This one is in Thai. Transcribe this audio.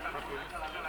ครับ